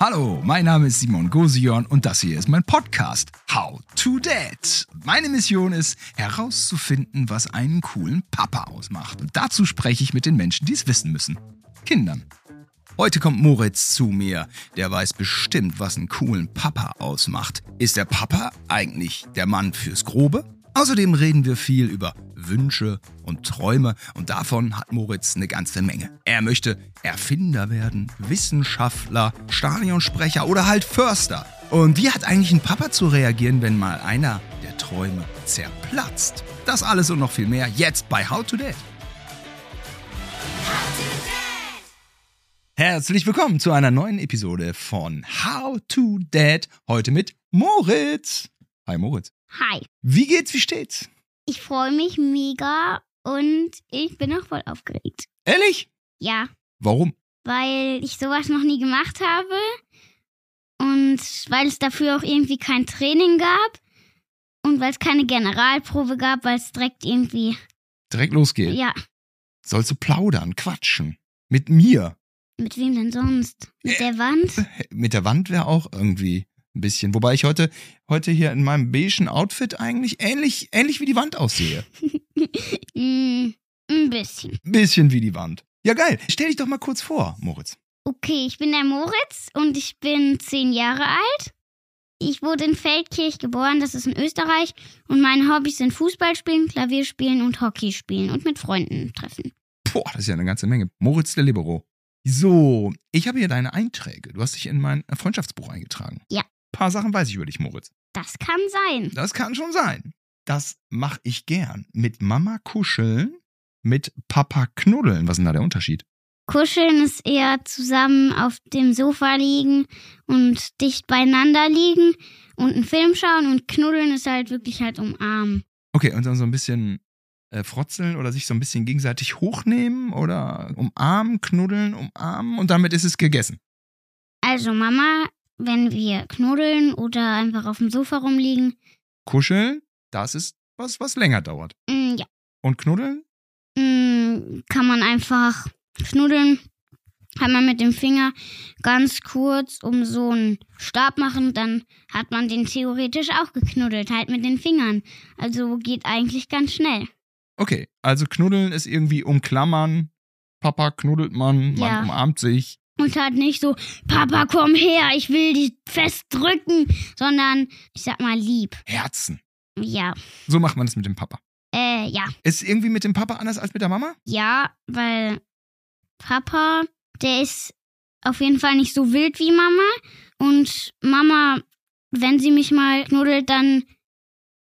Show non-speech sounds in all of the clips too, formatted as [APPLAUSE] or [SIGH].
Hallo, mein Name ist Simon Gosion und das hier ist mein Podcast How to Dad. Meine Mission ist herauszufinden, was einen coolen Papa ausmacht. Und dazu spreche ich mit den Menschen, die es wissen müssen. Kindern. Heute kommt Moritz zu mir. Der weiß bestimmt, was einen coolen Papa ausmacht. Ist der Papa eigentlich der Mann fürs Grobe? Außerdem reden wir viel über Wünsche und Träume und davon hat Moritz eine ganze Menge. Er möchte Erfinder werden, Wissenschaftler, Stadionsprecher oder halt Förster. Und wie hat eigentlich ein Papa zu reagieren, wenn mal einer der Träume zerplatzt? Das alles und noch viel mehr jetzt bei How to Dad. Herzlich willkommen zu einer neuen Episode von How to Dad. Heute mit Moritz. Hi Moritz. Hi. Wie geht's? Wie steht's? Ich freue mich mega und ich bin auch voll aufgeregt. Ehrlich? Ja, Warum? weil ich sowas noch nie gemacht habe und weil es dafür auch irgendwie kein Training gab und weil es keine Generalprobe gab, weil es direkt irgendwie, Direkt losgeht. ja, Sollst du plaudern, quatschen. Mit mir. mit wem denn sonst? Mit Äh. der Wand? Mit der Wand wäre auch irgendwie ein bisschen. Wobei ich heute, heute hier in meinem beigen Outfit eigentlich ähnlich, ähnlich wie die Wand aussehe. [LAUGHS] mm, ein bisschen. Ein bisschen wie die Wand. Ja, geil. Stell dich doch mal kurz vor, Moritz. Okay, ich bin der Moritz und ich bin zehn Jahre alt. Ich wurde in Feldkirch geboren, das ist in Österreich. Und meine Hobbys sind Fußball spielen, Klavier spielen und Hockey spielen und mit Freunden treffen. Boah, das ist ja eine ganze Menge. Moritz der Libero. So, ich habe hier deine Einträge. Du hast dich in mein Freundschaftsbuch eingetragen. Ja. Paar Sachen weiß ich über dich, Moritz. Das kann sein. Das kann schon sein. Das mache ich gern. Mit Mama kuscheln, mit Papa knuddeln. Was ist denn da der Unterschied? Kuscheln ist eher zusammen auf dem Sofa liegen und dicht beieinander liegen und einen Film schauen und knuddeln ist halt wirklich halt umarmen. Okay, und dann so ein bisschen äh, frotzeln oder sich so ein bisschen gegenseitig hochnehmen oder umarmen, knuddeln, umarmen und damit ist es gegessen. Also Mama, wenn wir knuddeln oder einfach auf dem Sofa rumliegen, Kuscheln, das ist was, was länger dauert. mm, ja, Und knuddeln? mm, kann man einfach knuddeln. Kann man mit dem Finger ganz kurz um so einen Stab machen, dann hat man den theoretisch auch geknuddelt, halt mit den Fingern. Also geht eigentlich ganz schnell. Okay, also knuddeln ist irgendwie umklammern. Papa knuddelt man, man Ja. umarmt sich. Und halt nicht so, Papa, komm her, ich will dich fest drücken, sondern ich sag mal lieb. Herzen. Ja, So macht man das mit dem Papa. äh, ja. Ist irgendwie mit dem Papa anders als mit der Mama? Ja, weil Papa, der ist auf jeden Fall nicht so wild wie Mama. Und Mama, wenn sie mich mal knuddelt, dann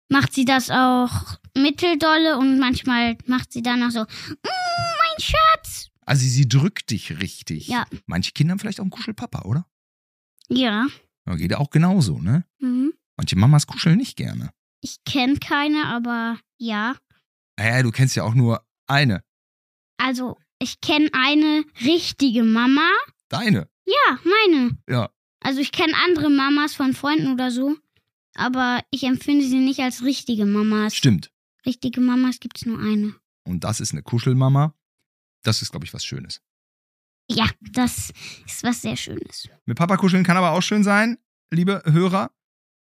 macht sie das auch mitteldolle und manchmal macht sie dann auch so, mm, mein Schatz. Also sie drückt dich richtig. Ja. Manche Kinder haben vielleicht auch einen Kuschelpapa, oder? Ja. Ja, geht ja auch genauso, ne? Mhm. Manche Mamas kuscheln nicht gerne. Ich kenne keine, aber ja. Naja, du kennst ja auch nur eine. Also, ich kenne eine richtige Mama. Deine. Ja, meine. Ja. Also, ich kenne andere Mamas von Freunden oder so. Aber ich empfinde sie nicht als richtige Mamas. Stimmt. Richtige Mamas gibt es nur eine. Und das ist eine Kuschelmama. Das ist, glaube ich, was Schönes. Ja, das ist was sehr Schönes. Mit Papa kuscheln kann aber auch schön sein, liebe Hörer.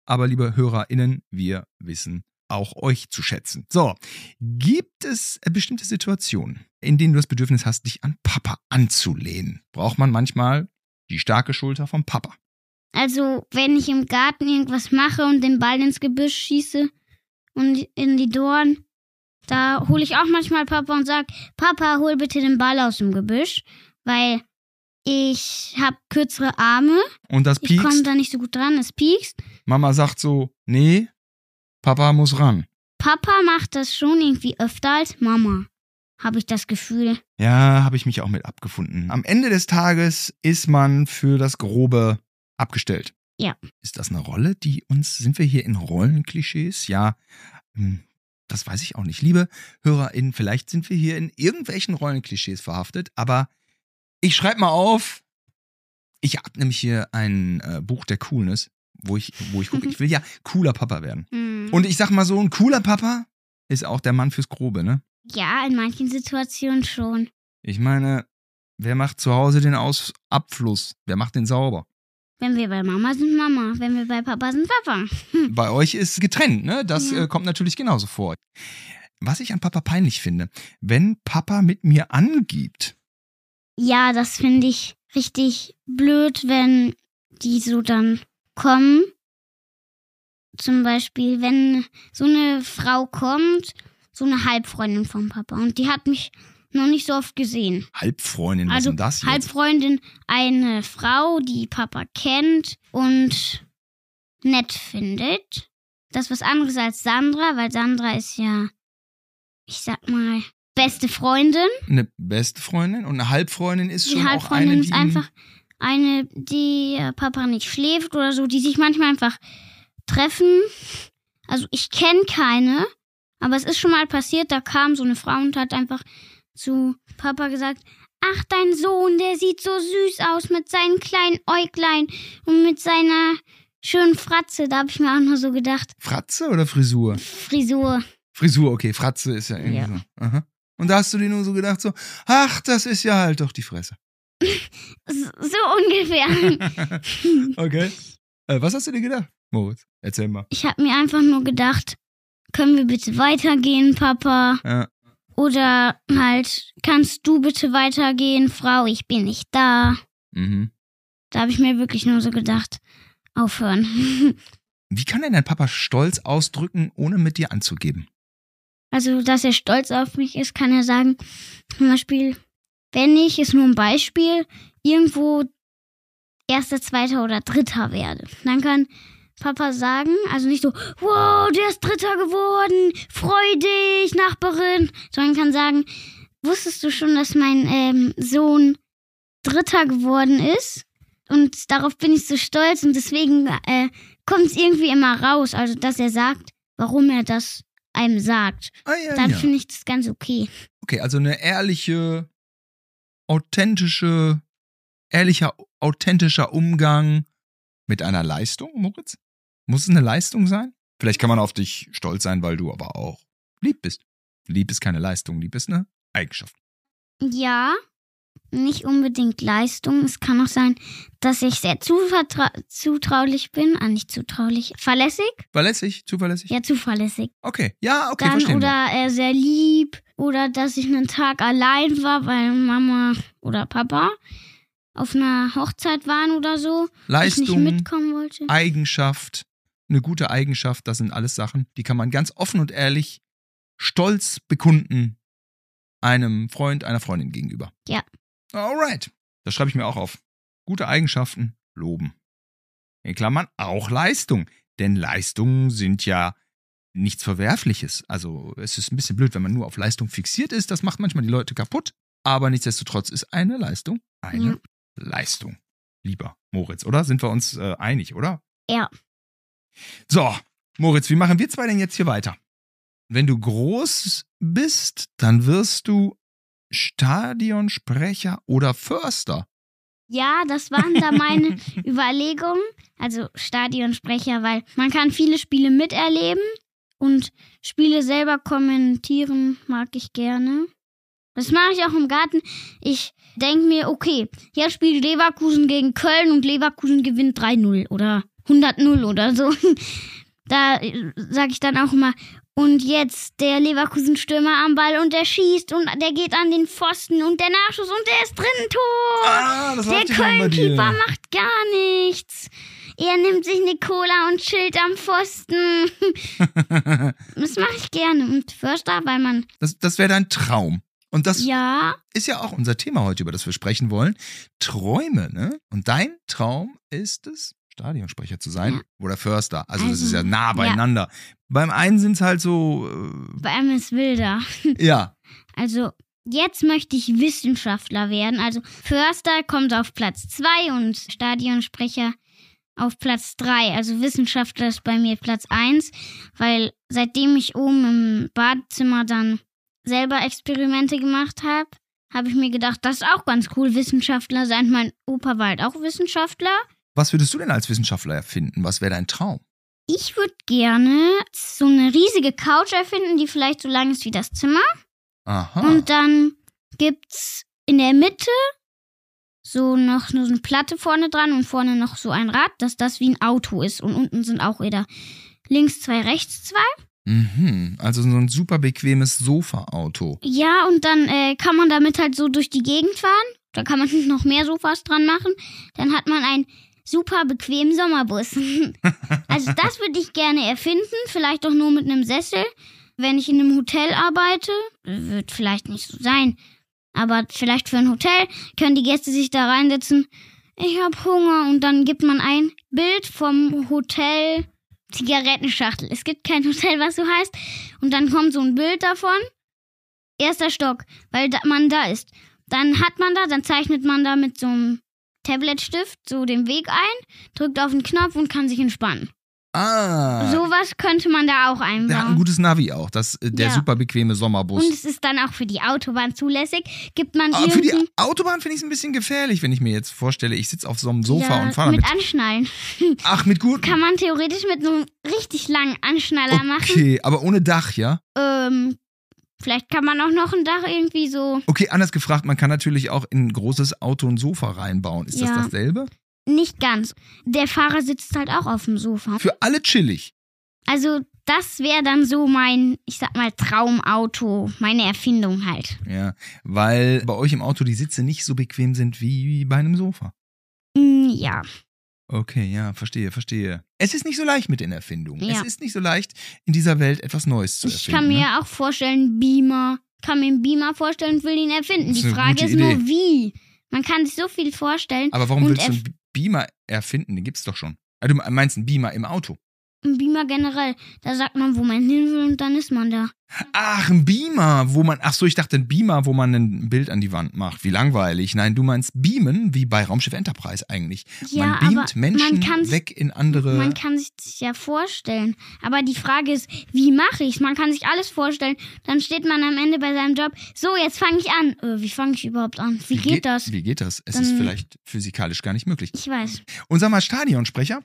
Aber liebe HörerInnen, wir wissen auch euch zu schätzen. So, gibt es äh, bestimmte Situationen, in denen du das Bedürfnis hast, dich an Papa anzulehnen? Braucht man manchmal die starke Schulter vom Papa? Also, wenn ich im Garten irgendwas mache und den Ball ins Gebüsch schieße und in die Dorn, da hole ich auch manchmal Papa und sag, Papa, hol bitte den Ball aus dem Gebüsch, weil ich habe kürzere Arme. Und das Ich komme piekst. da nicht so gut dran, es piekst. Mama sagt so, nee, Papa muss ran. Papa macht das schon irgendwie öfter als Mama, habe ich das Gefühl. Ja, habe ich mich auch mit abgefunden. Am Ende des Tages ist man für das Grobe abgestellt. Ja. Ist das eine Rolle, die uns, sind wir hier in Rollenklischees? Ja, hm, das weiß ich auch nicht. Liebe HörerInnen, vielleicht sind wir hier in irgendwelchen Rollenklischees verhaftet, aber ich schreibe mal auf, ich habe nämlich hier ein äh, Buch der Coolness, wo ich, wo ich gucke, [LAUGHS] ich will ja cooler Papa werden. Hm. Und ich sag mal so, ein cooler Papa ist auch der Mann fürs Grobe, ne? ja, in manchen Situationen schon. Ich meine, wer macht zu Hause den Aus Abfluss? Wer macht den sauber? Wenn wir bei Mama sind, Mama. Wenn wir bei Papa sind, Papa. [LAUGHS] Bei euch ist getrennt, ne? Das Ja. äh, kommt natürlich genauso vor. Was ich an Papa peinlich finde, wenn Papa mit mir angibt. Ja, das finde ich richtig blöd, wenn die so dann kommen. Zum Beispiel, wenn so eine Frau kommt, so eine Halbfreundin vom Papa. Und die hat mich noch nicht so oft gesehen. Halbfreundin, was Also ist denn das jetzt? Halbfreundin, eine Frau, die Papa kennt und nett findet. Das ist was anderes als Sandra, weil Sandra ist ja, ich sag mal, beste Freundin. Eine beste Freundin und eine Halbfreundin ist Die schon auch Halbfreundin eine, die ist einfach eine, die äh, Papa nicht schläft oder so, die sich manchmal einfach treffen. Also ich kenne keine, aber es ist schon mal passiert, da kam so eine Frau und hat einfach zu Papa gesagt, ach, dein Sohn, der sieht so süß aus mit seinen kleinen Äuglein und mit seiner schönen Fratze. Da habe ich mir auch nur so gedacht, Fratze oder Frisur? Frisur. Frisur, okay, Fratze ist ja irgendwie Ja. so. Aha. Und da hast du dir nur so gedacht, so, ach, das ist ja halt doch die Fresse. So [LAUGHS] so ungefähr. [LAUGHS] okay. Äh, was hast du dir gedacht, Moritz? Erzähl mal. Ich habe mir einfach nur gedacht, können wir bitte weitergehen, Papa? Ja. Oder halt, kannst du bitte weitergehen, Frau, ich bin nicht da. Mhm. Da habe ich mir wirklich nur so gedacht, aufhören. [LAUGHS] Wie kann denn dein Papa Stolz ausdrücken, ohne mit dir anzugeben? Also, dass er stolz auf mich ist, kann er sagen, zum Beispiel, wenn ich, ist nur ein Beispiel, irgendwo erster, zweiter oder dritter werde. Dann kann Papa sagen, also nicht so, wow, der ist dritter geworden, freu dich, Nachbarin, sondern kann sagen, wusstest du schon, dass mein ähm, Sohn dritter geworden ist? Und darauf bin ich so stolz und deswegen äh, kommt es irgendwie immer raus, also dass er sagt, warum er das einem sagt. Ah, ja, Dann ja. finde ich das ganz okay. Okay, also eine ehrliche, authentische, ehrlicher, authentischer Umgang mit einer Leistung, Moritz? Muss es eine Leistung sein? Vielleicht kann man auf dich stolz sein, weil du aber auch lieb bist. Lieb ist keine Leistung, lieb ist eine Eigenschaft. Ja, nicht unbedingt Leistung. Es kann auch sein, dass ich sehr zutraulich bin. Ah, nicht zutraulich. Verlässig? Verlässig, zuverlässig? Ja, zuverlässig. Okay, ja, okay, Dann verstehen wir. oder äh, sehr lieb. Oder dass ich einen Tag allein war, weil Mama oder Papa auf einer Hochzeit waren oder so. Ich nicht Leistung, mitkommen wollte. Eigenschaft, eine gute Eigenschaft, das sind alles Sachen, die kann man ganz offen und ehrlich stolz bekunden einem Freund, einer Freundin gegenüber. Ja. Alright. Das schreibe ich mir auch auf. Gute Eigenschaften loben. In Klammern auch Leistung. Denn Leistungen sind ja nichts Verwerfliches. Also es ist ein bisschen blöd, wenn man nur auf Leistung fixiert ist. Das macht manchmal die Leute kaputt. Aber nichtsdestotrotz ist eine Leistung eine Ja. Leistung. Lieber Moritz, oder? Sind wir uns äh, einig, oder? Ja. So, Moritz, wie machen wir zwei denn jetzt hier weiter? Wenn du groß bist, dann wirst du Stadionsprecher oder Förster. Ja, das waren da meine [LAUGHS] Überlegungen. Also Stadionsprecher, weil man kann viele Spiele miterleben und Spiele selber kommentieren mag ich gerne. Das mache ich auch im Garten. Ich denke mir, okay, jetzt spielt Leverkusen gegen Köln und Leverkusen gewinnt 3-0 oder 100-0 oder so. [LAUGHS] Da sage ich dann auch immer, und jetzt der Leverkusen-Stürmer am Ball und der schießt und der geht an den Pfosten und der Nachschuss und der ist drin, Tor! Ah, Der. Köln-Keeper macht gar nichts. Er nimmt sich eine Cola und chillt am Pfosten. [LAUGHS] Das mache ich gerne. Und Förster, weil man. das das wäre dein Traum. Und das Ja, ist ja auch unser Thema heute, über das wir sprechen wollen. Träume, ne? Und dein Traum ist es, Stadionsprecher zu sein Ja. oder Förster. Also, das Also, ist ja nah ja. beieinander. Beim einen sind es halt so, bei einem ist wilder. äh, [LAUGHS] ja, Also, jetzt möchte ich Wissenschaftler werden. Also, Förster kommt auf Platz 2 und Stadionsprecher auf Platz 3. Also, Wissenschaftler ist bei mir Platz 1, weil seitdem ich oben im Badezimmer dann selber Experimente gemacht habe, habe ich mir gedacht, das ist auch ganz cool, Wissenschaftler sein. Mein Opa war halt auch Wissenschaftler. Was würdest du denn als Wissenschaftler erfinden? Was wäre dein Traum? Ich würde gerne so eine riesige Couch erfinden, die vielleicht so lang ist wie das Zimmer. Aha. Und dann gibt's in der Mitte so noch so eine Platte vorne dran und vorne noch so ein Rad, dass das wie ein Auto ist. Und unten sind auch wieder links zwei, rechts zwei. Mhm. Also so ein super bequemes Sofa-Auto. Ja, und dann äh, kann man damit halt so durch die Gegend fahren. Da kann man [LAUGHS] noch mehr Sofas dran machen. Dann hat man einen super bequemen Sommerbus. [LAUGHS] also das würde ich gerne erfinden, vielleicht auch nur mit einem Sessel. Wenn ich in einem Hotel arbeite, wird vielleicht nicht so sein. Aber vielleicht für ein Hotel können die Gäste sich da reinsetzen. Ich hab Hunger und dann gibt man ein Bild vom Hotel Zigarettenschachtel. Es gibt kein Hotel, was so heißt. Und dann kommt so ein Bild davon. Erster Stock, weil man da ist. Dann hat man da, dann zeichnet man da mit so einem Tabletstift so den Weg ein, drückt auf den Knopf und kann sich entspannen. Ah. Sowas könnte man da auch Der hat ein einbauen. gutes Navi auch, das, äh, der Ja. super bequeme Sommerbus. Und es ist dann auch für die Autobahn zulässig. Gibt man Aber für die Autobahn finde ich es ein bisschen gefährlich, wenn ich mir jetzt vorstelle, ich sitze auf so einem Sofa ja, und fahre mit damit. Anschnallen. [LAUGHS] Ach, mit guten. Kann man theoretisch mit so einem richtig langen Anschnaller machen. Okay, aber ohne Dach, ja? Ähm, vielleicht kann man auch noch ein Dach irgendwie so Okay, anders gefragt, man kann natürlich auch in ein großes Auto ein Sofa reinbauen. Ist das Ja. dasselbe? nicht ganz. Der Fahrer sitzt halt auch auf dem Sofa. Für alle chillig. Also das wäre dann so mein, ich sag mal, Traumauto, meine Erfindung halt. Ja, weil bei euch im Auto die Sitze nicht so bequem sind wie bei einem Sofa. Mm, ja. Okay, ja, verstehe, verstehe. Es ist nicht so leicht mit den Erfindungen. Ja. Es ist nicht so leicht, in dieser Welt etwas Neues zu Ich erfinden. kann mir ne? auch vorstellen, Beamer. Kann mir einen Beamer vorstellen und will ihn erfinden. Die Frage ist nur, Idee. wie. Man kann sich so viel vorstellen. Aber warum willst du einen Beamer erfinden? Den gibt's doch schon. Ah, Du meinst einen Beamer im Auto? Ein Beamer generell. Da sagt man, wo man hin will und dann ist man da. Ach, ein Beamer, wo man. Ach so, ich dachte ein Beamer, wo man ein Bild an die Wand macht. Wie langweilig. Nein, du meinst beamen, wie bei Raumschiff Enterprise eigentlich. Ja, man beamt aber Menschen man kann sich- weg in andere. Man kann sich das ja vorstellen. Aber die Frage ist, wie mache ich's? Man kann sich alles vorstellen. Dann steht man am Ende bei seinem Job. So, jetzt fange ich an. Äh, wie fange ich überhaupt an? Wie, geht, das? Wie geht das? Es Dann- ist vielleicht physikalisch gar nicht möglich. Ich weiß. Und sag mal, Stadionsprecher,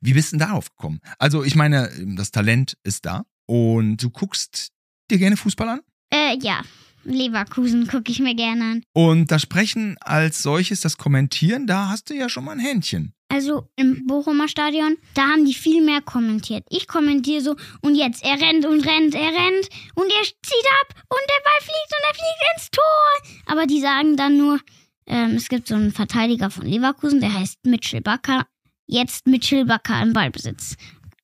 wie bist du denn darauf gekommen? Also, ich meine, das Talent ist da und du guckst dir gerne Fußball an. Äh, ja. Leverkusen gucke ich mir gerne an. Und das Sprechen als solches, das Kommentieren, da hast du ja schon mal ein Händchen. Also im Bochumer Stadion, da haben die viel mehr kommentiert. Ich kommentiere so, und jetzt, er rennt und rennt, er rennt und er zieht ab und der Ball fliegt und er fliegt ins Tor. Aber die sagen dann nur, ähm, es gibt so einen Verteidiger von Leverkusen, der heißt Mitchell Bakker. Jetzt Mitchell Bakker im Ballbesitz.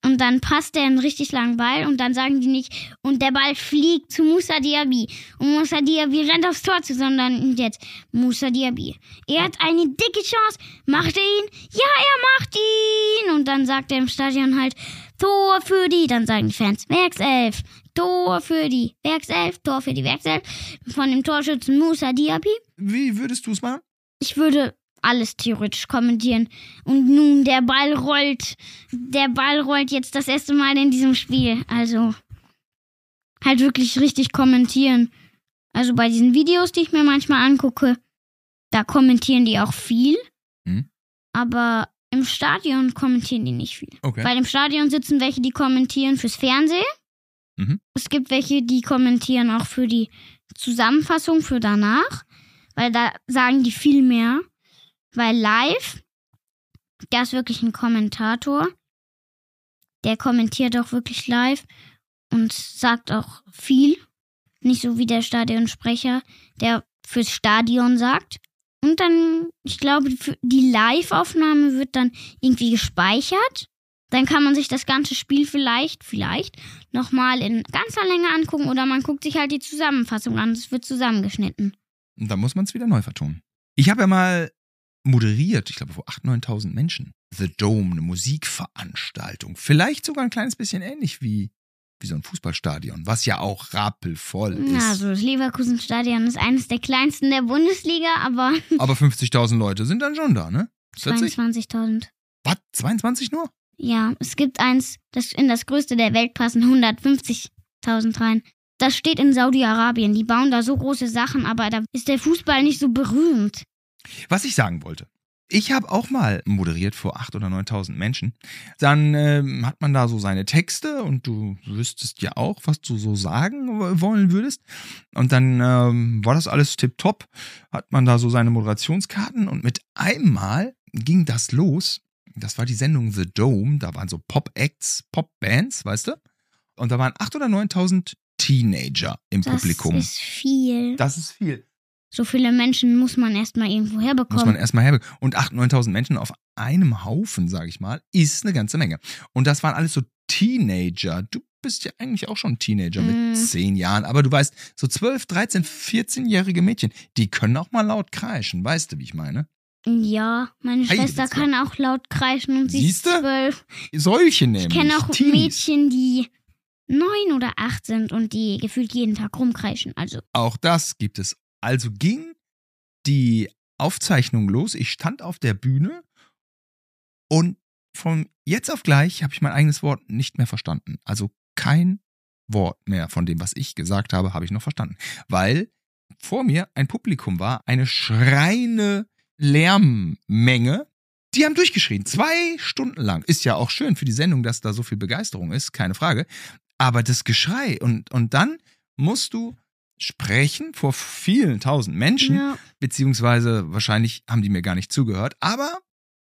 Und dann passt er einen richtig langen Ball und dann sagen die nicht, und der Ball fliegt zu Musa Diaby. Und Musa Diaby rennt aufs Tor zu, sondern jetzt Musa Diaby. Er hat eine dicke Chance. Macht er ihn? Ja, er macht ihn. Und dann sagt er im Stadion halt, Tor für die. Dann sagen die Fans, Werkself. Tor für die Werkself. Tor für die Werkself. Von dem Torschützen Musa Diaby. Wie würdest du es machen? Ich würde alles theoretisch kommentieren. Und nun, der Ball rollt. Der Ball rollt jetzt das erste Mal in diesem Spiel. Also halt wirklich richtig kommentieren. Also bei diesen Videos, die ich mir manchmal angucke, da kommentieren die auch viel. Hm. Aber im Stadion kommentieren die nicht viel. Okay. Weil im Stadion sitzen welche, die kommentieren fürs Fernsehen. Mhm. Es gibt welche, die kommentieren auch für die Zusammenfassung für danach. Weil da sagen die viel mehr. Weil live, da ist wirklich ein Kommentator. Der kommentiert auch wirklich live und sagt auch viel. Nicht so wie der Stadionsprecher, der fürs Stadion sagt. Und dann, ich glaube, die Live-Aufnahme wird dann irgendwie gespeichert. Dann kann man sich das ganze Spiel vielleicht, vielleicht nochmal in ganzer Länge angucken oder man guckt sich halt die Zusammenfassung an. Es wird zusammengeschnitten. Und dann muss man es wieder neu vertonen. Ich habe ja mal moderiert, ich glaube vor 8.000, 9.000 Menschen. The Dome, eine Musikveranstaltung. Vielleicht sogar ein kleines bisschen ähnlich wie, wie so ein Fußballstadion, was ja auch rappelvoll ist. Ja, also das Leverkusen-Stadion ist eines der kleinsten der Bundesliga, aber [LAUGHS] Aber 50.000 Leute sind dann schon da, ne? 40? 22.000. Was? 22 nur? Ja, es gibt eins, das in das größte der Welt passen 150.000 rein. Das steht in Saudi-Arabien. Die bauen da so große Sachen, aber da ist der Fußball nicht so berühmt. Was ich sagen wollte. Ich habe auch mal moderiert vor 8.000 oder 9.000 Menschen. Dann ähm, hat man da so seine Texte und du wüsstest ja auch, was du so sagen wollen würdest. Und dann ähm, war das alles tipptopp. Hat man da so seine Moderationskarten und mit einmal ging das los. Das war die Sendung The Dome. Da waren so Pop-Acts, Pop-Bands, weißt du? Und da waren 8.000 oder 9.000 Teenager im Das Publikum. ist viel. das ist viel. So viele Menschen muss man erstmal irgendwo Muss man herbekommen. erstmal herbekommen. Und 8.000, 9.000 Menschen auf einem Haufen, sage ich mal, ist eine ganze Menge. Und das waren alles so Teenager. Du bist ja eigentlich auch schon Teenager Mm. mit 10 Jahren. Aber du weißt, so 12, 13, 14-jährige Mädchen, die können auch mal laut kreischen. Weißt du, wie ich meine? Ja, meine Hey, Schwester kann auch laut kreischen und sie ist Siehste? zwölf. Solche nämlich. Ich kenne auch Teenies. Mädchen, die neun oder acht sind und die gefühlt jeden Tag rumkreischen. Also, Auch das gibt es. Also ging die Aufzeichnung los. Ich stand auf der Bühne und von jetzt auf gleich habe ich mein eigenes Wort nicht mehr verstanden. Also kein Wort mehr von dem, was ich gesagt habe, habe ich noch verstanden. Weil vor mir ein Publikum war, eine schreiende Lärmmenge. Die haben durchgeschrien, zwei Stunden lang. Ist ja auch schön für die Sendung, dass da so viel Begeisterung ist, keine Frage. Aber das Geschrei und, und dann musst du sprechen vor vielen tausend Menschen, ja, beziehungsweise wahrscheinlich haben die mir gar nicht zugehört, aber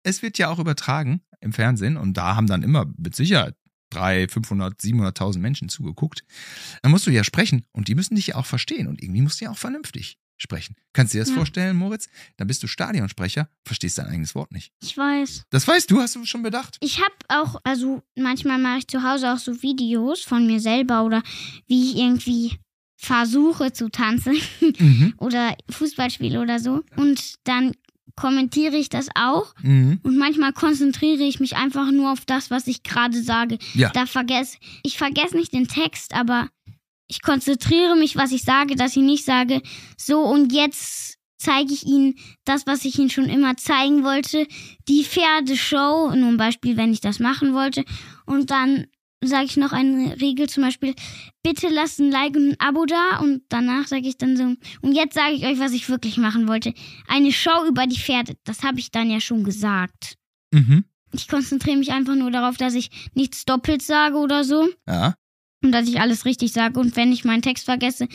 es wird ja auch übertragen im Fernsehen und da haben dann immer mit Sicherheit drei, 500, 700.000 Menschen zugeguckt. Dann musst du ja sprechen und die müssen dich ja auch verstehen und irgendwie musst du ja auch vernünftig sprechen. Kannst du dir das Ja. vorstellen, Moritz? Dann bist du Stadionsprecher, verstehst dein eigenes Wort nicht. ich weiß. Das weißt du, hast du schon bedacht? Ich habe auch, also manchmal mache ich zu Hause auch so Videos von mir selber oder wie ich irgendwie versuche zu tanzen Mhm. [LAUGHS] oder Fußball spiele oder so. Und dann kommentiere ich das auch Mhm. und manchmal konzentriere ich mich einfach nur auf das, was ich gerade sage. Ja. Da vergesse ich vergesse nicht den Text, aber ich konzentriere mich, was ich sage, dass ich nicht sage, so und jetzt zeige ich Ihnen das, was ich Ihnen schon immer zeigen wollte, die Pferdeshow, nur ein Beispiel, wenn ich das machen wollte. Und dann sage ich noch eine Regel, zum Beispiel, bitte lasst ein Like und ein Abo da und danach sage ich dann so, und jetzt sage ich euch, was ich wirklich machen wollte. Eine Show über die Pferde, das habe ich dann ja schon gesagt. Mhm. Ich konzentriere mich einfach nur darauf, dass ich nichts doppelt sage oder so Ja. und dass ich alles richtig sage. Und wenn ich meinen Text vergesse,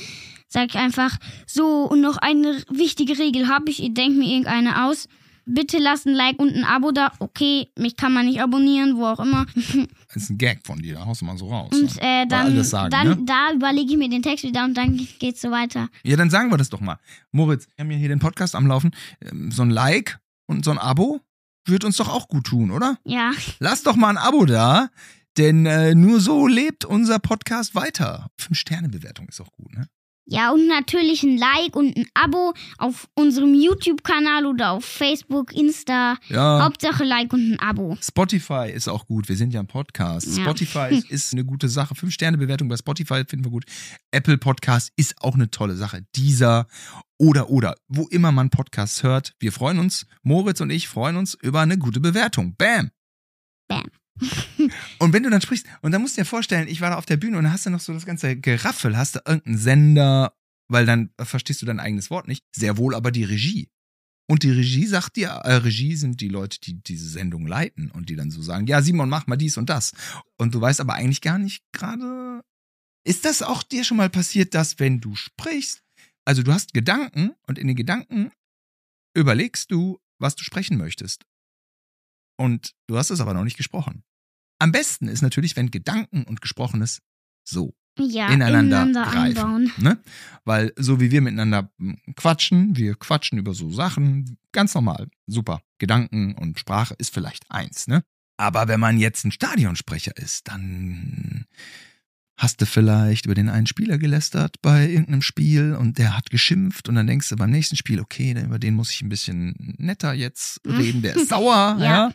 sage ich einfach so und noch eine wichtige Regel habe ich. Ich denke mir irgendeine aus. Bitte lasst ein Like und ein Abo da. Okay, mich kann man nicht abonnieren, wo auch immer. [LAUGHS] Das ist ein Gag von dir, da haust du mal so raus. Und äh, dann, sagen, dann ne? da überlege ich mir den Text wieder und dann geht's so weiter. Ja, dann sagen wir das doch mal. Moritz, wir haben ja hier den Podcast am Laufen. Ähm, So ein Like und so ein Abo wird uns doch auch gut tun, oder? Ja, Lass doch mal ein Abo da, denn äh, nur so lebt unser Podcast weiter. Fünf-Sterne-Bewertung ist auch gut, ne? Ja und natürlich ein Like und ein Abo auf unserem YouTube-Kanal oder auf Facebook, Insta. Ja. Hauptsache Like und ein Abo. Spotify ist auch gut. Wir sind ja ein Podcast. Ja. Spotify ist, [LAUGHS] ist eine gute Sache. Fünf-Sterne-Bewertung bei Spotify finden wir gut. Apple Podcast ist auch eine tolle Sache. Dieser oder oder, wo immer man Podcasts hört. Wir freuen uns, Moritz und ich freuen uns über eine gute Bewertung. Bam! Bam. Und wenn du dann sprichst, und dann musst du dir vorstellen, ich war da auf der Bühne und dann hast du noch so das ganze Geraffel, hast du irgendeinen Sender, weil dann verstehst du dein eigenes Wort nicht. Sehr wohl aber die Regie. Und die Regie sagt dir, äh, Regie sind die Leute, die diese Sendung leiten und die dann so sagen, ja, Simon, mach mal dies und das. Und du weißt aber eigentlich gar nicht gerade. Ist das auch dir schon mal passiert, dass wenn du sprichst, also du hast Gedanken und in den Gedanken überlegst du, was du sprechen möchtest. Und du hast es aber noch nicht gesprochen. Am besten ist natürlich, wenn Gedanken und Gesprochenes so Ja, Ineinander ineinander, greifen. einbauen. Ne? Weil so wie wir miteinander hm, quatschen, wir quatschen über so Sachen, ganz normal, super. Gedanken und Sprache ist vielleicht eins, ne? Aber wenn man jetzt ein Stadionsprecher ist, dann hast du vielleicht über den einen Spieler gelästert bei irgendeinem Spiel und der hat geschimpft und dann denkst du beim nächsten Spiel, okay, über den muss ich ein bisschen netter jetzt reden, der ist [LAUGHS] sauer, ja. Ja.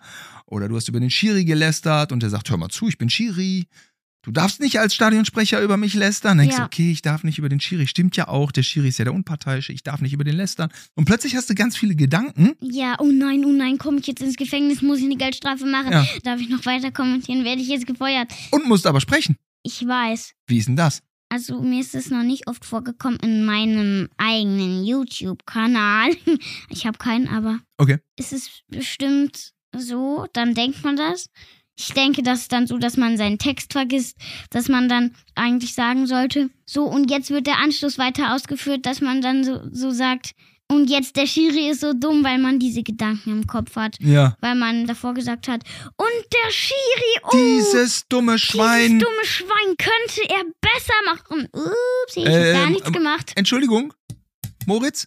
Oder du hast über den Schiri gelästert und der sagt, hör mal zu, ich bin Schiri. Du darfst nicht als Stadionsprecher über mich lästern. Denkst du, Ja. okay, ich darf nicht über den Schiri. Stimmt ja auch, der Schiri ist ja der Unparteiische, ich darf nicht über den lästern. Und plötzlich hast du ganz viele Gedanken. Ja, oh nein, oh nein, komme ich jetzt ins Gefängnis, muss ich eine Geldstrafe machen? Ja. Darf ich noch weiter kommentieren? Werde ich jetzt gefeuert? Und musst aber sprechen. Ich weiß. Wie ist denn das? Also mir ist es noch nicht oft vorgekommen in meinem eigenen YouTube-Kanal. [LAUGHS] Ich habe keinen, aber Okay. ist es bestimmt so, dann denkt man das. Ich denke, das ist dann so, dass man seinen Text vergisst, dass man dann eigentlich sagen sollte, so und jetzt wird der Anschluss weiter ausgeführt, dass man dann so, so sagt, und jetzt der Schiri ist so dumm, weil man diese Gedanken im Kopf hat, Ja. weil man davor gesagt hat, und der Schiri, oh, Dieses dumme Schwein. dieses dumme Schwein könnte er besser machen. Ups, ich habe gar Ähm, nichts aber- gemacht. Entschuldigung, Moritz,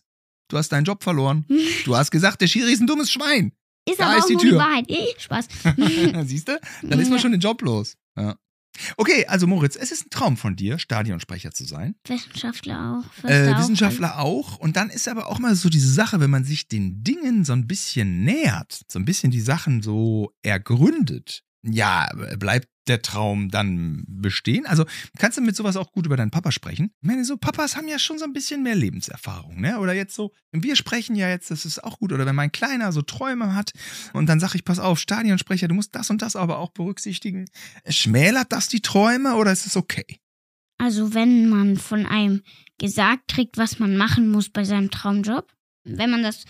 du hast deinen Job verloren. [LAUGHS] Du hast gesagt, der Schiri ist ein dummes Schwein. Ist da aber ist auch die nur Tür. die Wahrheit. Eh, Spaß. [LAUGHS] Siehst du? Dann ist man schon den Job los. Ja. Okay, also Moritz, es ist ein Traum von dir, Stadionsprecher zu sein. Wissenschaftler auch. Äh. Wissenschaftler auch. Und dann ist aber auch mal so diese Sache, wenn man sich den Dingen so ein bisschen nähert, so ein bisschen die Sachen so ergründet, ja, bleibt der Traum dann bestehen? Also kannst du mit sowas auch gut über deinen Papa sprechen? Ich meine, so Papas haben ja schon so ein bisschen mehr Lebenserfahrung, ne? Oder jetzt so, wir sprechen ja jetzt, das ist auch gut. Oder wenn mein Kleiner so Träume hat und dann sag ich, pass auf, Stadionsprecher, du musst das und das aber auch berücksichtigen. Schmälert das die Träume oder ist es okay? Also wenn man von einem gesagt kriegt, was man machen muss bei seinem Traumjob, wenn man das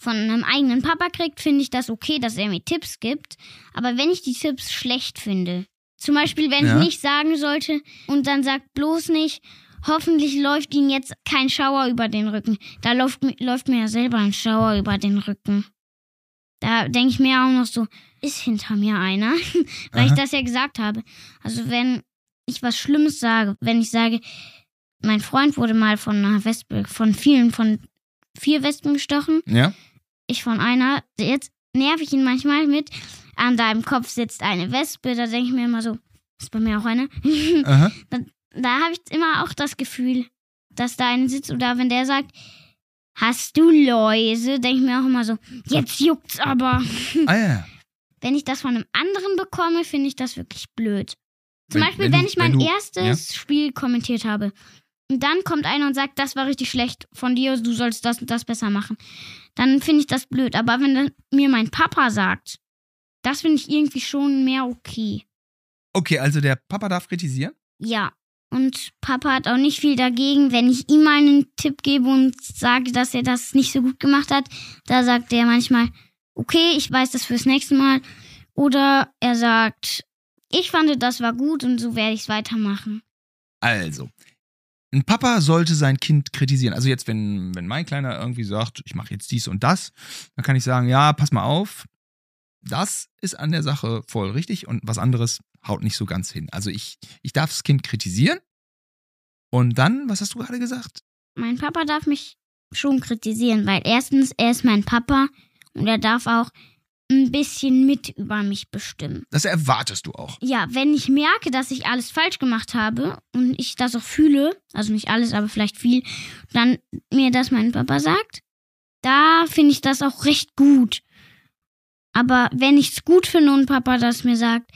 von einem eigenen Papa kriegt, finde ich das okay, dass er mir Tipps gibt. Aber wenn ich die Tipps schlecht finde, zum Beispiel wenn Ja. ich nicht sagen sollte und dann sagt bloß nicht, hoffentlich läuft ihm jetzt kein Schauer über den Rücken. Da läuft, läuft mir ja selber ein Schauer über den Rücken. Da denke ich mir auch noch so, ist hinter mir einer, [LAUGHS] weil ich Aha. das ja gesagt habe. Also wenn ich was Schlimmes sage, wenn ich sage, mein Freund wurde mal von einer Wespe, von vielen, von vier Wespen gestochen, Ja? Ich von einer, jetzt nerv ich ihn manchmal mit, an deinem Kopf sitzt eine Wespe, da denke ich mir immer so, ist bei mir auch eine. [LAUGHS] Aha. da habe ich immer auch das Gefühl, dass da eine sitzt oder wenn der sagt, hast du Läuse, denke ich mir auch immer so, jetzt juckt's aber. [LAUGHS] Ah ja. Wenn ich das von einem anderen bekomme, finde ich das wirklich blöd. Zum Wenn- Beispiel, wenn wenn, du- ich mein wenn du- erstes Spiel kommentiert habe. Und dann kommt einer und sagt, das war richtig schlecht von dir, du sollst das und das besser machen. Dann finde ich das blöd. Aber wenn mir mein Papa sagt, das finde ich irgendwie schon mehr okay. Okay, also der Papa darf kritisieren? Ja. Und Papa hat auch nicht viel dagegen, wenn ich ihm mal einen Tipp gebe und sage, dass er das nicht so gut gemacht hat. Da sagt er manchmal, okay, ich weiß das fürs nächste Mal. Oder er sagt, ich fand, das war gut und so werde ich es weitermachen. Also, ein Papa sollte sein Kind kritisieren. Also jetzt, wenn, wenn mein Kleiner irgendwie sagt, ich mache jetzt dies und das, dann kann ich sagen, ja, pass mal auf, das ist an der Sache voll richtig und was anderes haut nicht so ganz hin. Also ich, ich darf das Kind kritisieren und dann, was hast du gerade gesagt? Mein Papa darf mich schon kritisieren, weil erstens, er ist mein Papa und er darf auch ein bisschen mit über mich bestimmen. Das erwartest du auch. Ja, wenn ich merke, dass ich alles falsch gemacht habe und ich das auch fühle, also nicht alles, aber vielleicht viel, dann mir das mein Papa sagt, da finde ich das auch recht gut. Aber wenn ich es gut finde und Papa das mir sagt,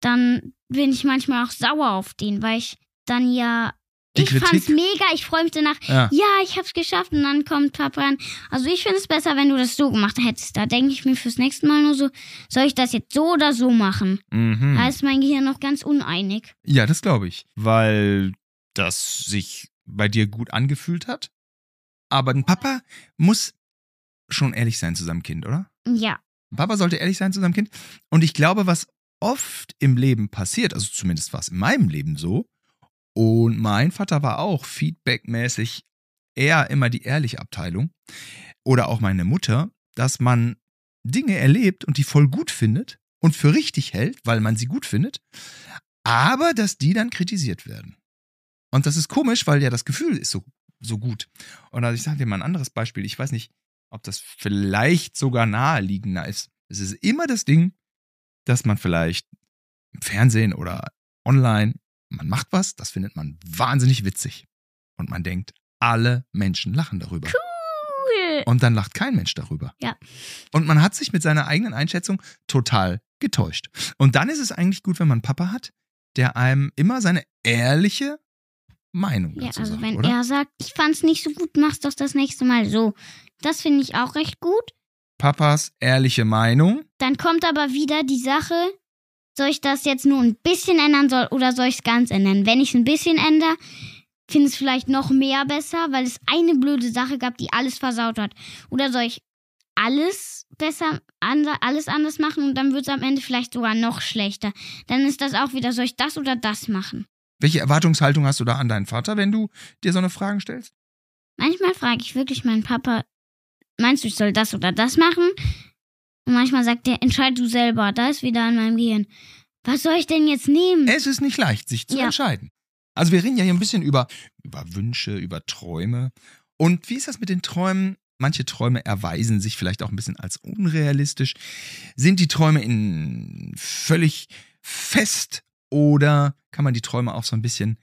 dann bin ich manchmal auch sauer auf den, weil ich dann ja. Die ich fand's Kritik? mega, ich freue mich danach, Ja. ja, ich hab's geschafft und dann kommt Papa an. Also ich finde es besser, wenn du das so gemacht hättest. Da denke ich mir fürs nächste Mal nur so, soll ich das jetzt so oder so machen? Mhm. Da ist mein Gehirn noch ganz uneinig. Ja, das glaube ich. Weil das sich bei dir gut angefühlt hat. Aber ein Papa muss schon ehrlich sein zu seinem Kind, oder? Ja, Papa sollte ehrlich sein zu seinem Kind. Und ich glaube, was oft im Leben passiert, also zumindest war es in meinem Leben so, und mein Vater war auch feedbackmäßig eher immer die ehrliche Abteilung, oder auch meine Mutter, dass man Dinge erlebt und die voll gut findet und für richtig hält, weil man sie gut findet, aber dass die dann kritisiert werden. Und das ist komisch, weil ja das Gefühl ist so, so gut. Und also ich sage dir mal ein anderes Beispiel. Ich weiß nicht, ob das vielleicht sogar naheliegender ist. Es ist immer das Ding, dass man vielleicht im Fernsehen oder online, man macht was, das findet man wahnsinnig witzig. Und man denkt, alle Menschen lachen darüber. cool. Und dann lacht kein Mensch darüber. Ja. Und man hat sich mit seiner eigenen Einschätzung total getäuscht. Und dann ist es eigentlich gut, wenn man Papa hat, der einem immer seine ehrliche Meinung Ja, dazu also sagt, wenn oder? er sagt, ich fand's nicht so gut, mach's doch das nächste Mal so. Das finde ich auch recht gut. Papas ehrliche Meinung. Dann kommt aber wieder die Sache, soll ich das jetzt nur ein bisschen ändern soll oder soll ich es ganz ändern? Wenn ich es ein bisschen ändere, finde ich es vielleicht noch mehr besser, weil es eine blöde Sache gab, die alles versaut hat. Oder soll ich alles besser, alles anders machen und dann wird es am Ende vielleicht sogar noch schlechter. Dann ist das auch wieder, soll ich das oder das machen? Welche Erwartungshaltung hast du da an deinen Vater, wenn du dir so eine Frage stellst? Manchmal frage ich wirklich meinen Papa, meinst du, ich soll das oder das machen? Und manchmal sagt er, entscheid du selber. Da ist wieder an meinem Gehirn. Was soll ich denn jetzt nehmen? Es ist nicht leicht, sich zu ja. entscheiden. Also wir reden ja hier ein bisschen über, über Wünsche, über Träume. Und wie ist das mit den Träumen? Manche Träume erweisen sich vielleicht auch ein bisschen als unrealistisch. Sind die Träume in völlig fest oder kann man die Träume auch so ein bisschen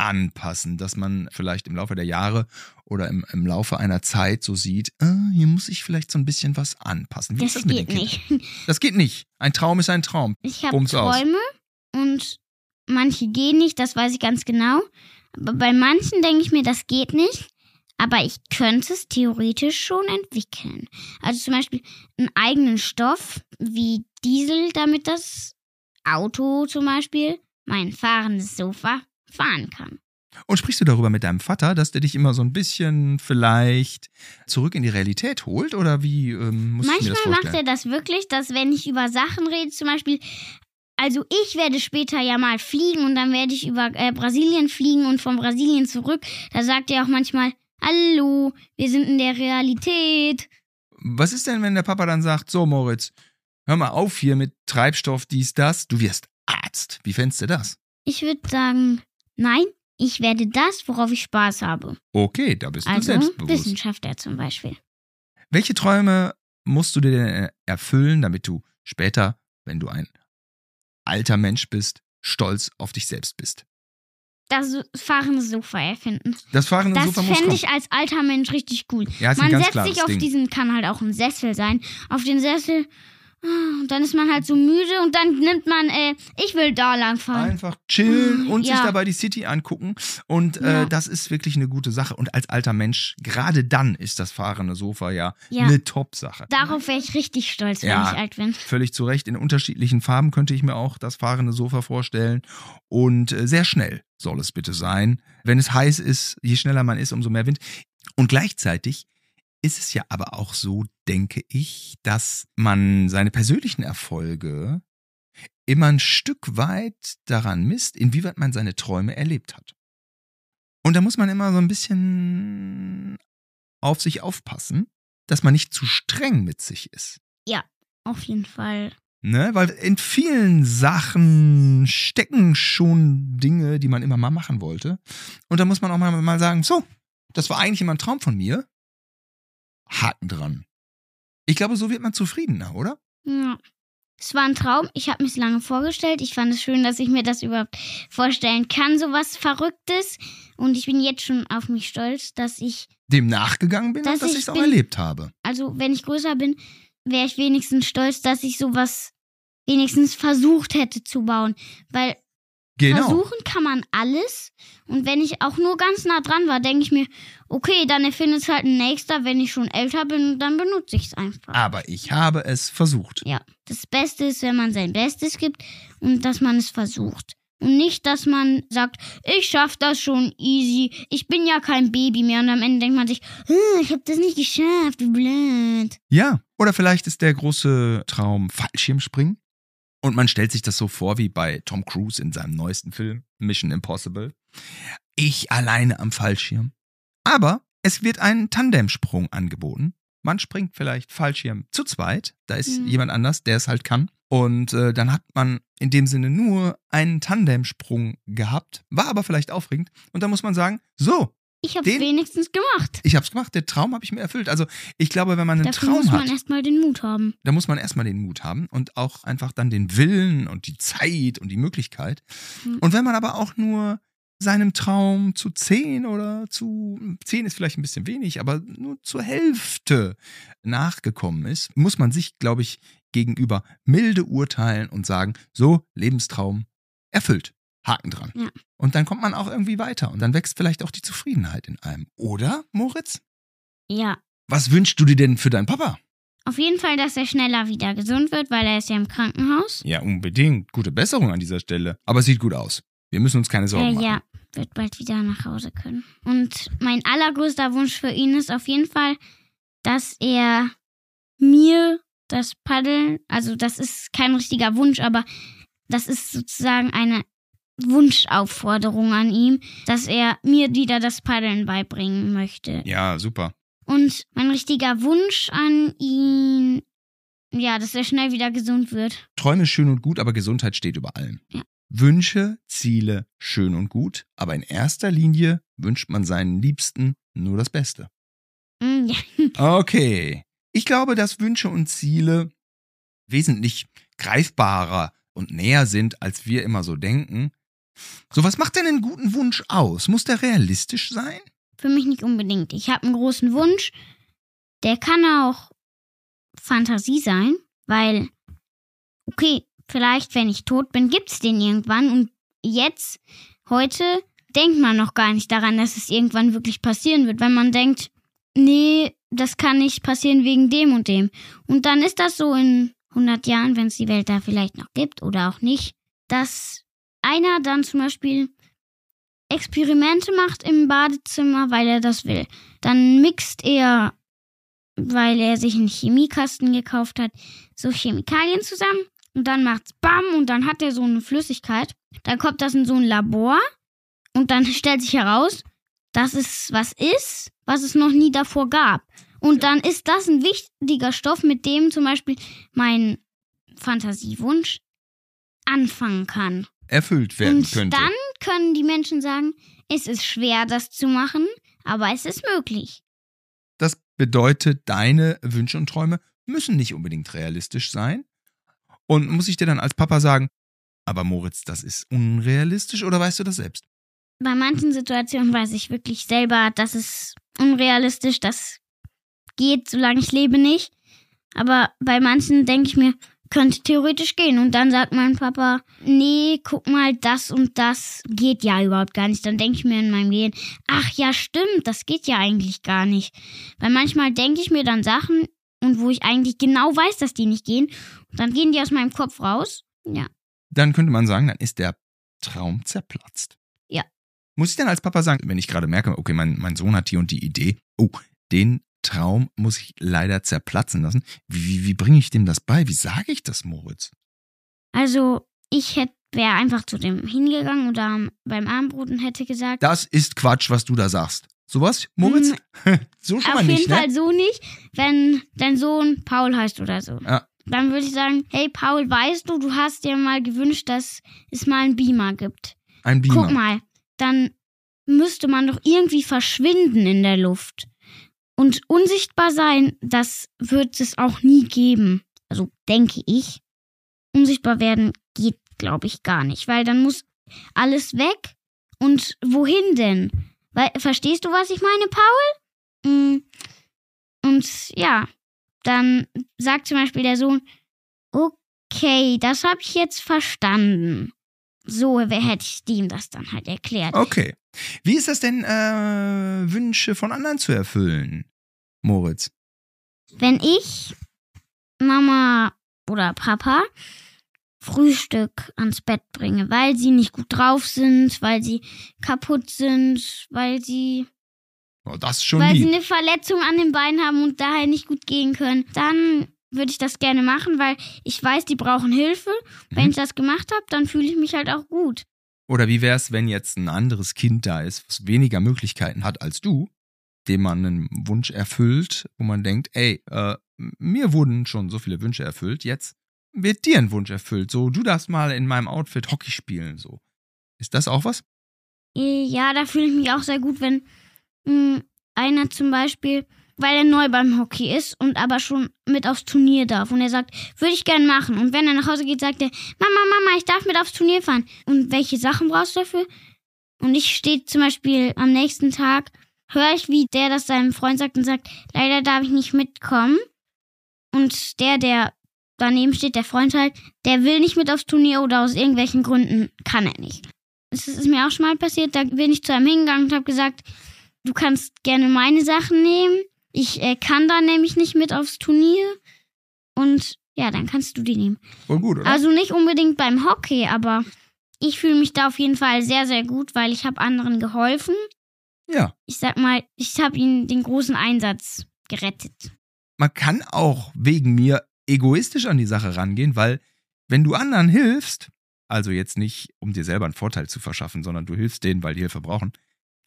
anpassen, dass man vielleicht im Laufe der Jahre oder im, im Laufe einer Zeit so sieht, äh, hier muss ich vielleicht so ein bisschen was anpassen. Wie das, das geht nicht. [LAUGHS] Das geht nicht. Ein Traum ist ein Traum. Ich habe Träume aus. und manche gehen nicht, das weiß ich ganz genau. Aber bei manchen denke ich mir, das geht nicht. Aber ich könnte es theoretisch schon entwickeln. Also zum Beispiel einen eigenen Stoff wie Diesel, damit das Auto zum Beispiel, mein fahrendes Sofa, fahren kann. Und sprichst du darüber mit deinem Vater, dass der dich immer so ein bisschen vielleicht zurück in die Realität holt? Oder wie ähm, muss Manchmal ich mir das vorstellen? macht er das wirklich, dass wenn ich über Sachen rede, zum Beispiel, also ich werde später ja mal fliegen und dann werde ich über äh, Brasilien fliegen und von Brasilien zurück. Da sagt er auch manchmal, hallo, wir sind in der Realität. Was ist denn, wenn der Papa dann sagt, so Moritz, hör mal auf hier mit Treibstoff, dies, das, du wirst Arzt. Wie fändest du das? Ich würde sagen, Nein, ich werde das, worauf ich Spaß habe. Okay, da bist also, du selbstbewusst. Wissenschaftler zum Beispiel. Welche Träume musst du dir denn erfüllen, damit du später, wenn du ein alter Mensch bist, stolz auf dich selbst bist? Das fahrende Sofa erfinden. Das fahrende das Sofa muss Das fände ich als alter Mensch richtig cool. Ja, Man setzt sich auf Ding. diesen, kann halt auch ein Sessel sein. Auf den Sessel und dann ist man halt so müde und dann nimmt man, äh, ich will da lang fahren. Einfach chillen Mm, und ja. sich dabei die City angucken. Und äh, Ja. das ist wirklich eine gute Sache. Und als alter Mensch, gerade dann ist das fahrende Sofa ja, Ja. eine Top-Sache. Darauf wäre ich richtig stolz, wenn ich alt bin. Völlig zu Recht. In unterschiedlichen Farben könnte ich mir auch das fahrende Sofa vorstellen. Und äh, sehr schnell soll es bitte sein. Wenn es heiß ist, je schneller man ist, umso mehr Wind. Und gleichzeitig ist es ja aber auch so, denke ich, dass man seine persönlichen Erfolge immer ein Stück weit daran misst, inwieweit man seine Träume erlebt hat. Und da muss man immer so ein bisschen auf sich aufpassen, dass man nicht zu streng mit sich ist. Auf jeden Fall. Ne? Weil in vielen Sachen stecken schon Dinge, die man immer mal machen wollte. Und da muss man auch mal, mal sagen, so, das war eigentlich immer ein Traum von mir. Haken dran. Ich glaube, so wird man zufriedener, oder? Ja. Es war ein Traum. Ich habe mir lange vorgestellt. Ich fand es schön, dass ich mir das überhaupt vorstellen kann, so was Verrücktes. Und ich bin jetzt schon auf mich stolz, dass ich, Dem nachgegangen bin Dass und dass ich ich es auch bin- erlebt habe. also wenn ich größer bin, wäre ich wenigstens stolz, dass ich sowas wenigstens versucht hätte zu bauen. Weil Genau. versuchen kann man alles. Und wenn ich auch nur ganz nah dran war, denke ich mir, okay, dann erfindet es halt ein nächster, wenn ich schon älter bin, dann benutze ich es einfach. Aber ich habe es versucht. Ja, das Beste ist, wenn man sein Bestes gibt und dass man es versucht. Und nicht, dass man sagt, ich schaff das schon easy, ich bin ja kein Baby mehr. Und am Ende denkt man sich, "Hm, ich hab das nicht geschafft, wie blöd. Ja, oder vielleicht ist der große Traum Fallschirmspringen. Und man stellt sich das so vor wie bei Tom Cruise in seinem neuesten Film Mission Impossible. Ich alleine am Fallschirm. Aber es wird ein Tandemsprung angeboten. Man springt vielleicht Fallschirm zu zweit. Da ist Mhm. jemand anders, der es halt kann. Und äh, dann hat man in dem Sinne nur einen Tandemsprung gehabt, war aber vielleicht aufregend. Und da muss man sagen, so, Ich hab's Den- wenigstens gemacht. ich hab's gemacht, der Traum habe ich mir erfüllt. Also ich glaube, wenn man einen Dafür Traum muss man hat, erstmal den Mut haben. da muss man erstmal den Mut haben und auch einfach dann den Willen und die Zeit und die Möglichkeit. Mhm. Und wenn man aber auch nur seinem Traum zu zehn oder zu zehn ist vielleicht ein bisschen wenig, aber nur zur Hälfte nachgekommen ist, muss man sich, glaube ich, gegenüber milde urteilen und sagen, so, Lebenstraum erfüllt. Haken dran. Ja. Und dann kommt man auch irgendwie weiter und dann wächst vielleicht auch die Zufriedenheit in einem. Oder, Moritz? Ja, Was wünschst du dir denn für deinen Papa? Auf jeden Fall, dass er schneller wieder gesund wird, weil er ist ja im Krankenhaus. Ja, unbedingt. Gute Besserung an dieser Stelle. Aber es sieht gut aus. Wir müssen uns keine Sorgen Äh, machen. ja, wird bald wieder nach Hause können. Und mein allergrößter Wunsch für ihn ist auf jeden Fall, dass er mir das Paddeln, also das ist kein richtiger Wunsch, aber das ist sozusagen eine Wunschaufforderung an ihm, dass er mir wieder das Paddeln beibringen möchte. Ja, super. Und mein richtiger Wunsch an ihn, ja, dass er schnell wieder gesund wird. Träume schön und gut, aber Gesundheit steht über allem. Ja. Wünsche, Ziele schön und gut, aber in erster Linie wünscht man seinen Liebsten nur das Beste. Mm, Ja, [LAUGHS] Okay. Ich glaube, dass Wünsche und Ziele wesentlich greifbarer und näher sind, als wir immer so denken. So, was macht denn einen guten Wunsch aus? Muss der realistisch sein? für mich nicht unbedingt. Ich habe einen großen Wunsch, der kann auch Fantasie sein, weil, okay, vielleicht, wenn ich tot bin, gibt's den irgendwann und jetzt, heute, denkt man noch gar nicht daran, dass es irgendwann wirklich passieren wird, weil man denkt, nee, das kann nicht passieren wegen dem und dem. Und dann ist das so in 100 Jahren, wenn es die Welt da vielleicht noch gibt oder auch nicht, dass einer dann zum Beispiel Experimente macht im Badezimmer, weil er das will. Dann mixt er, weil er sich einen Chemiekasten gekauft hat, so Chemikalien zusammen und dann macht's BAM und dann hat er so eine Flüssigkeit. Dann kommt das in so ein Labor und dann [LAUGHS] stellt sich heraus, dass es was ist, was es noch nie davor gab. Und dann ist das ein wichtiger Stoff, mit dem zum Beispiel mein Fantasiewunsch anfangen kann. Erfüllt werden Und könnte. dann können die Menschen sagen, es ist schwer, das zu machen, aber es ist möglich. Das bedeutet, deine Wünsche und Träume müssen nicht unbedingt realistisch sein. Und muss ich dir dann als Papa sagen, aber Moritz, das ist unrealistisch oder weißt du das selbst? Bei manchen Situationen weiß ich wirklich selber, das ist unrealistisch, das geht, solange ich lebe, nicht. Aber bei manchen denke ich mir, könnte theoretisch gehen. Und dann sagt mein Papa, nee, guck mal, das und das geht ja überhaupt gar nicht. Dann denke ich mir in meinem Gehirn, ach ja, stimmt, das geht ja eigentlich gar nicht. Weil manchmal denke ich mir dann Sachen und wo ich eigentlich genau weiß, dass die nicht gehen. Und dann gehen die aus meinem Kopf raus. Ja. Dann könnte man sagen, dann ist der Traum zerplatzt. Ja. Muss ich dann als Papa sagen, wenn ich gerade merke, okay, mein, mein Sohn hat hier und die Idee, oh, den Traum muss ich leider zerplatzen lassen. Wie, wie, wie bringe ich dem das bei? Wie sage ich das, Moritz? Also, ich hätte wäre einfach zu dem hingegangen oder beim Abendbrot und hätte gesagt, Das ist Quatsch, was du da sagst. Sowas, Moritz? [LAUGHS] so schon auf mal jeden nicht, ne? Fall so nicht, wenn dein Sohn Paul heißt oder so. Ja. Dann würde ich sagen, hey Paul, weißt du, du hast dir mal gewünscht, dass es mal einen Beamer gibt. Ein Beamer. Guck mal, dann müsste man doch irgendwie verschwinden in der Luft. Und unsichtbar sein, das wird es auch nie geben. Also denke ich. Unsichtbar werden geht, glaube ich, gar nicht, weil dann muss alles weg. Und wohin denn? Weil, verstehst du, was ich meine, Paul? Mm. Und ja, dann sagt zum Beispiel der Sohn, okay, das habe ich jetzt verstanden. So hätte ich ihm das dann halt erklärt. Okay. Wie ist das denn, äh, Wünsche von anderen zu erfüllen, Moritz? Wenn ich Mama oder Papa Frühstück ans Bett bringe, weil sie nicht gut drauf sind, weil sie kaputt sind, weil sie, Oh, das ist schon weil sie lieb. eine Verletzung an den Beinen haben und daher nicht gut gehen können, dann würde ich das gerne machen, weil ich weiß, die brauchen Hilfe. Wenn Mhm. ich das gemacht habe, dann fühle ich mich halt auch gut. Oder wie wär's, wenn jetzt ein anderes Kind da ist, was weniger Möglichkeiten hat als du, dem man einen Wunsch erfüllt, wo man denkt, ey, äh, mir wurden schon so viele Wünsche erfüllt, jetzt wird dir ein Wunsch erfüllt. So, du darfst mal in meinem Outfit Hockey spielen, so. Ist das auch was? Ja, da fühle ich mich auch sehr gut, wenn mh, einer zum Beispiel, weil er neu beim Hockey ist und aber schon mit aufs Turnier darf und er sagt, würde ich gern machen. Und wenn er nach Hause geht, sagt er, Mama, Mama, ich darf mit aufs Turnier fahren. Und welche Sachen brauchst du dafür? Und ich stehe zum Beispiel am nächsten Tag, höre ich, wie der das seinem Freund sagt und sagt, leider darf ich nicht mitkommen. Und der, der daneben steht, der Freund halt, der will nicht mit aufs Turnier oder aus irgendwelchen Gründen kann er nicht. Es ist mir auch schon mal passiert, da bin ich zu einem hingegangen und habe gesagt, du kannst gerne meine Sachen nehmen. Ich äh, kann da nämlich nicht mit aufs Turnier. Und ja, dann kannst du die nehmen. Voll gut, oder? Also nicht unbedingt beim Hockey, aber ich fühle mich da auf jeden Fall sehr, sehr gut, weil ich habe anderen geholfen. ja. Ich sag mal, ich habe ihnen den großen Einsatz gerettet. Man kann auch wegen mir egoistisch an die Sache rangehen, weil wenn du anderen hilfst, also jetzt nicht, um dir selber einen Vorteil zu verschaffen, sondern du hilfst denen, weil die Hilfe brauchen,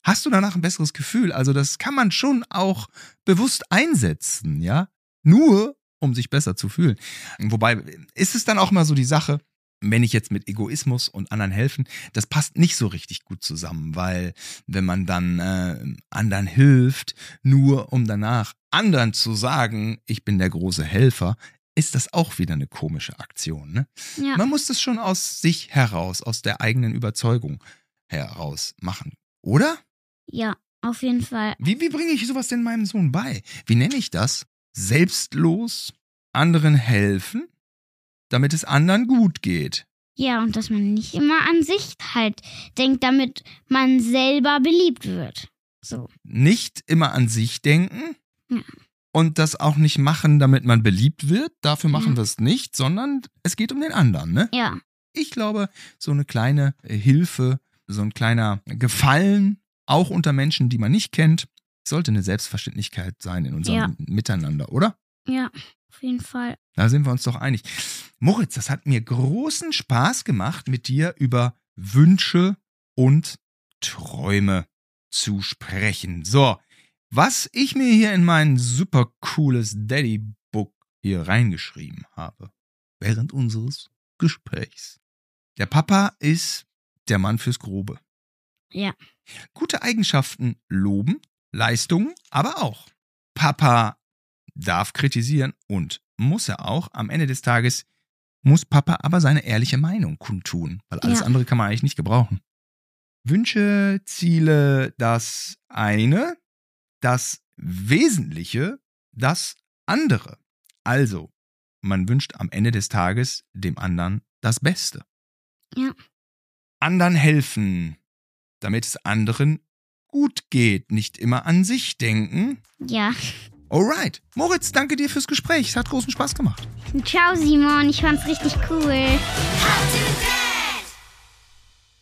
hast du danach ein besseres Gefühl. Also das kann man schon auch bewusst einsetzen, ja? Nur, um sich besser zu fühlen. Wobei, ist es dann auch mal so die Sache, wenn ich jetzt mit Egoismus und anderen helfen, das passt nicht so richtig gut zusammen, weil wenn man dann äh, anderen hilft, nur um danach anderen zu sagen, ich bin der große Helfer, ist das auch wieder eine komische Aktion. Ne? Ja. Man muss das schon aus sich heraus, aus der eigenen Überzeugung heraus machen, oder? Ja, auf jeden Fall. Wie, wie bringe ich sowas denn meinem Sohn bei? Wie nenne ich das? Selbstlos anderen helfen, damit es anderen gut geht. Ja, und dass man nicht immer an sich halt denkt, damit man selber beliebt wird. So. Nicht immer an sich denken Ja. und das auch nicht machen, damit man beliebt wird. Dafür machen Ja. wir es nicht, sondern es geht um den anderen. Ne? Ja. Ich glaube, so eine kleine Hilfe, so ein kleiner Gefallen, auch unter Menschen, die man nicht kennt, sollte eine Selbstverständlichkeit sein in unserem Ja. Miteinander, oder? Ja, auf jeden Fall. Da sind wir uns doch einig. Moritz, das hat mir großen Spaß gemacht, mit dir über Wünsche und Träume zu sprechen. So, was ich mir hier in mein super cooles Daddy-Book hier reingeschrieben habe, während unseres Gesprächs. Der Papa ist der Mann fürs Grobe. Ja. Gute Eigenschaften loben, Leistungen aber auch. Papa darf kritisieren und muss er auch. Am Ende des Tages muss Papa aber seine ehrliche Meinung kundtun, weil alles Ja. andere kann man eigentlich nicht gebrauchen. Wünsche, Ziele, das eine, das Wesentliche, das andere. Also, man wünscht am Ende des Tages dem anderen das Beste. Ja. Anderen helfen, damit es anderen gut geht, nicht immer an sich denken. Ja. Alright. Moritz, danke dir fürs Gespräch. Es hat großen Spaß gemacht. Ciao, Simon. Ich fand's richtig cool.